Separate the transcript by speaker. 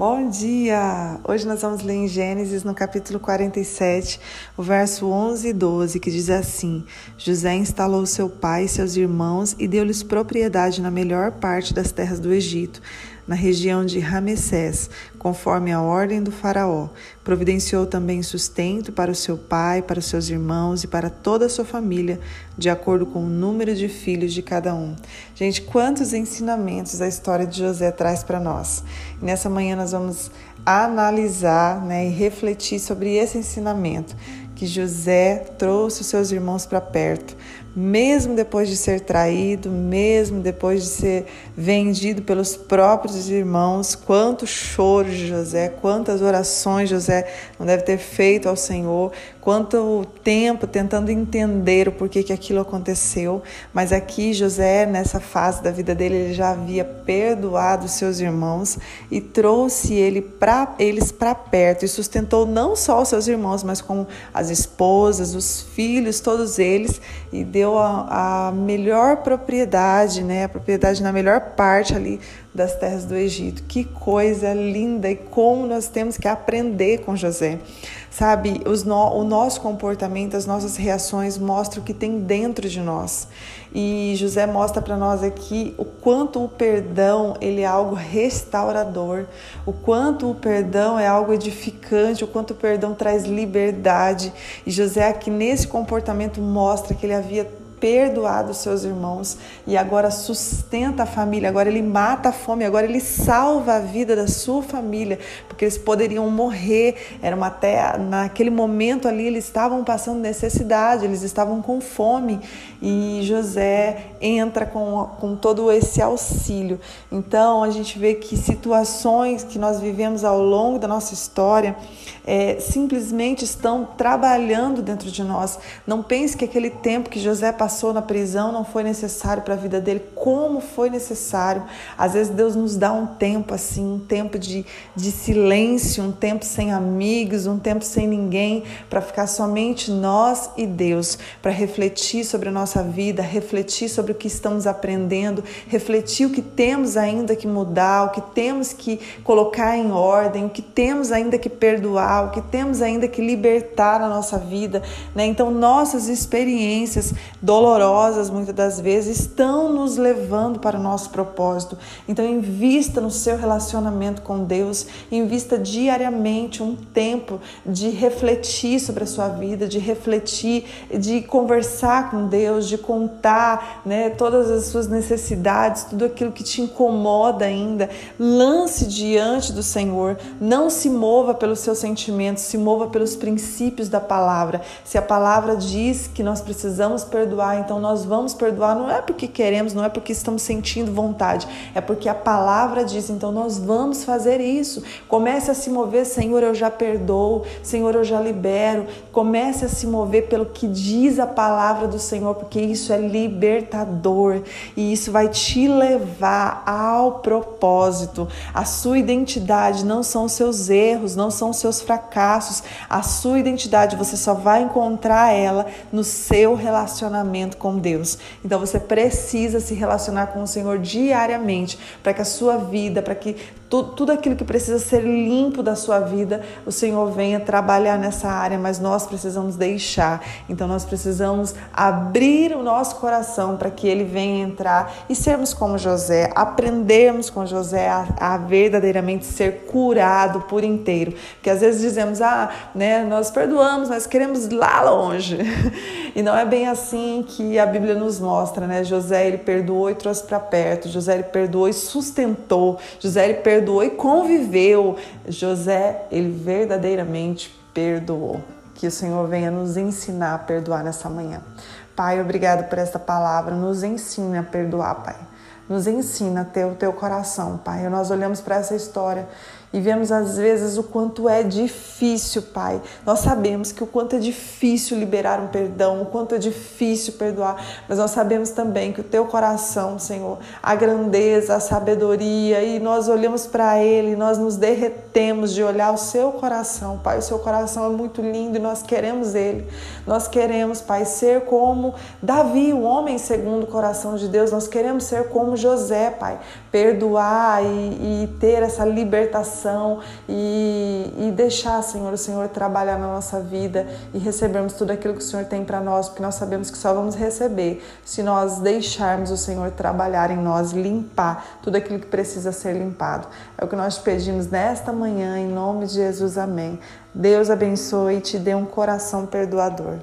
Speaker 1: Bom dia! Hoje nós vamos ler em Gênesis, no capítulo 47, o verso 11 e 12, que diz assim: José instalou seu pai e seus irmãos e deu-lhes propriedade na melhor parte das terras do Egito na região de Ramessés, conforme a ordem do faraó. Providenciou também sustento para o seu pai, para os seus irmãos e para toda a sua família, de acordo com o número de filhos de cada um. Gente, quantos ensinamentos a história de José traz para nós. E nessa manhã nós vamos analisar né, e refletir sobre esse ensinamento que José trouxe os seus irmãos para perto, mesmo depois de ser traído, mesmo depois de ser vendido pelos próprios irmãos. Quanto choro de José, quantas orações José não deve ter feito ao Senhor, quanto tempo tentando entender o porquê que aquilo aconteceu. Mas aqui José, nessa fase da vida dele, ele já havia perdoado seus irmãos e trouxe ele pra, eles para perto e sustentou não só os seus irmãos, mas como as esposas, os filhos, todos eles, e deu a, a melhor propriedade, né, a propriedade na melhor parte ali das terras do Egito. Que coisa linda e como nós temos que aprender com José. Sabe, no, o nosso comportamento, as nossas reações mostram o que tem dentro de nós. E José mostra para nós aqui o quanto o perdão ele é algo restaurador, o quanto o perdão é algo edificante, o quanto o perdão traz liberdade. E José aqui nesse comportamento mostra que ele havia perdoado seus irmãos e agora sustenta a família, agora ele mata a fome, agora ele salva a vida da sua família, porque eles poderiam morrer, era uma até naquele momento ali eles estavam passando necessidade, eles estavam com fome e José entra com, com todo esse auxílio. Então a gente vê que situações que nós vivemos ao longo da nossa história é, simplesmente estão trabalhando dentro de nós. Não pense que aquele tempo que José passou passou na prisão não foi necessário para a vida dele, como foi necessário. Às vezes Deus nos dá um tempo assim, um tempo de, de silêncio, um tempo sem amigos, um tempo sem ninguém, para ficar somente nós e Deus, para refletir sobre a nossa vida, refletir sobre o que estamos aprendendo, refletir o que temos ainda que mudar, o que temos que colocar em ordem, o que temos ainda que perdoar, o que temos ainda que libertar na nossa vida. Né? Então, nossas experiências do dolorosas muitas das vezes estão nos levando para o nosso propósito. Então, invista no seu relacionamento com Deus, invista diariamente um tempo de refletir sobre a sua vida, de refletir, de conversar com Deus, de contar né, todas as suas necessidades, tudo aquilo que te incomoda ainda. Lance diante do Senhor, não se mova pelos seus sentimentos, se mova pelos princípios da palavra. Se a palavra diz que nós precisamos perdoar, perdoar, então nós vamos perdoar não é porque queremos, não é porque estamos sentindo vontade, é porque a palavra diz, então nós vamos fazer isso. Comece a se mover, Senhor, eu já perdoo, Senhor, eu já libero. Comece a se mover pelo que diz a palavra do Senhor, porque isso é libertador e isso vai te levar ao propósito. A sua identidade não são os seus erros, não são os seus fracassos. A sua identidade você só vai encontrar ela no seu relacionamento relacionamento com Deus. Então você precisa se relacionar com o Senhor diariamente para que a sua vida, para que tudo, tudo aquilo que precisa ser limpo da sua vida, o Senhor venha trabalhar nessa área, mas nós precisamos deixar. Então nós precisamos abrir o nosso coração para que ele venha entrar e sermos como José, aprendermos com José a, a verdadeiramente ser curado por inteiro. Porque às vezes dizemos, ah, né, nós perdoamos, mas queremos lá longe. E não é bem assim que a Bíblia nos mostra, né? José ele perdoou e trouxe para perto, José ele perdoou e sustentou, José ele perdoou perdoou e conviveu. José, ele verdadeiramente perdoou. Que o Senhor venha nos ensinar a perdoar nessa manhã. Pai, obrigado por esta palavra. Nos ensina a perdoar, Pai. Nos ensina a ter o teu coração, Pai. Nós olhamos para essa história e vemos às vezes o quanto é difícil, Pai. Nós sabemos que o quanto é difícil liberar um perdão, o quanto é difícil perdoar, mas nós sabemos também que o teu coração, Senhor, a grandeza, a sabedoria, e nós olhamos para ele, nós nos derretemos de olhar o seu coração, Pai. O seu coração é muito lindo e nós queremos ele. Nós queremos, Pai, ser como Davi, o homem segundo o coração de Deus. Nós queremos ser como José, Pai, perdoar e, e ter essa libertação e, e deixar, Senhor, o Senhor trabalhar na nossa vida e recebermos tudo aquilo que o Senhor tem para nós, porque nós sabemos que só vamos receber se nós deixarmos o Senhor trabalhar em nós, limpar tudo aquilo que precisa ser limpado. É o que nós pedimos nesta manhã, em nome de Jesus, amém. Deus abençoe e te dê um coração perdoador.